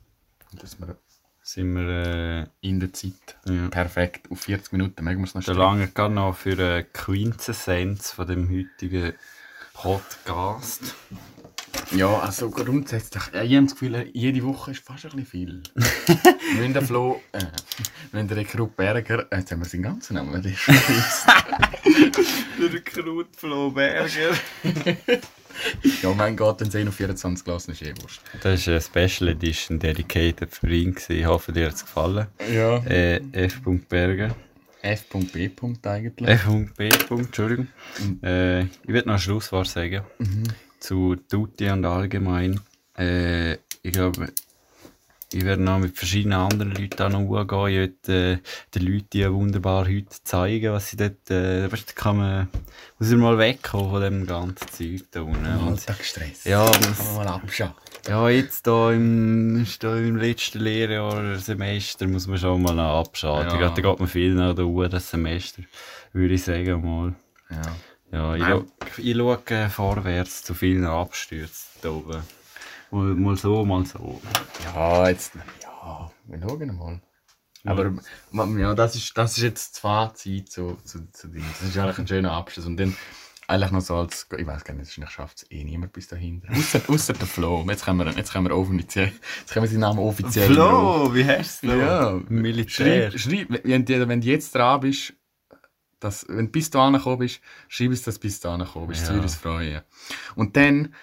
dass wir Sind wir äh, in der Zeit Ja. perfekt auf 40 Minuten, mögen wir es noch stellen. lange gerade noch für eine Quintessenz von dem heutigen Podcast. Ja, also grundsätzlich, ja, ich habe das Gefühl, jede Woche ist fast ein bisschen viel. wenn der Flo, äh, wenn der Rekrut Berger, äh, jetzt haben wir seinen ganzen Namen, der ist schon. Der Knut Flo Berger. Ja, mein Gott, es eh noch 24 gelassen ist, eh wurscht. Das war eine Special Edition dedicated für ihn. gewesen. Ich hoffe, dir hat es gefallen. Ja. Äh, F. Berger. F.B. eigentlich. F.B. Entschuldigung. Äh, ich werde noch ein Schlusswort sagen. Zu Tutti und allgemein. Äh, ich glaube, ich werde noch mit verschiedenen anderen Leuten noch umgehen. Ich werde äh, den Leuten wunderbar heute zeigen, was sie dort. Äh, weißt, kann man. Muss er mal wegkommen von dem ganzen Zeug da unten. Alltagsstress. ja, Kann muss, man mal abschauen. ja, jetzt da im, da im letzten Lehrjahr, Semester, muss man schon mal abschalten. Ja. Da geht man viel nach der Uhr, das Semester, würde ich sagen mal. Ja. Ja, ich, ich schaue äh, vorwärts zu vielen Abstürzen da oben. Mal, mal so, mal so. Ja, jetzt, ja, wir schauen mal. Aber ja, das, ist, das ist jetzt das Fazit zu, zu, zu dem. Das ist eigentlich ein schöner Abschluss. Und dann eigentlich noch so als, ich weiß gar nicht, wahrscheinlich schafft es eh niemand bis dahin. Ausser, ausser der Flo. Jetzt können wir, jetzt können wir offiziell, jetzt können wir seinen Namen offiziell Flo, wie heißt du? Ja, Militär. Schreib, schreib, wenn, wenn du jetzt dran bist, dass, wenn du bis dahin gekommen bist, schreib es, dass du bis dahin gekommen bist. Das Ja. würde uns freuen. Und dann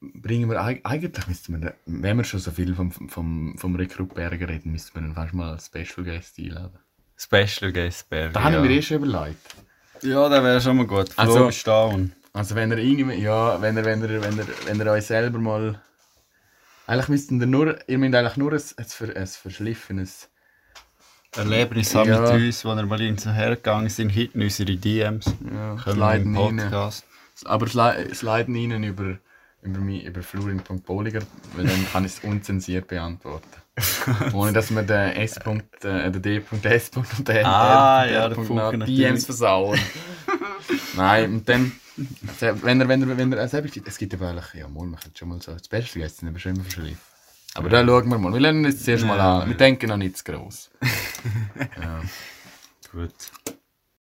bringen wir, eig- eigentlich müssten wir, wenn wir schon so viel vom, vom, vom Rekrut Berger reden, müssten wir ihn fast mal als Special Guest einladen. Special Guest Berger. Da ja. habe ich mir eh schon überlegt. Ja, das wäre schon mal gut. Flo Also- ist. Also wenn er irgendwie, ja, wenn er, wenn er, wenn er, wenn er euch selber mal, eigentlich müssten ihr nur, ihr müsst eigentlich nur ein, ein, ein verschliffenes, Erlebnis haben Ja. mit uns, wo wir mal so hergegangen sind, hinten unsere DMs. ja, wir rein. Podcast. Aber sli- sliden ihnen über, über, mich, über florin.poliger, weil dann kann ich es unzensiert beantworten. Ohne dass wir den S. -Punkt, äh, den D. -S. und den Ah, ja, Punkt noch DMs versauen. Nein, und dann, also, wenn er, wenn er, wenn er, also, es gibt aber eigentlich, ja, mal, man könnte schon mal so, das Beste gegessen, aber schon immer verschliffen. Aber dann schauen wir mal. Wir lernen jetzt zuerst mal Ja. an. Wir denken noch nicht zu gross. Gut.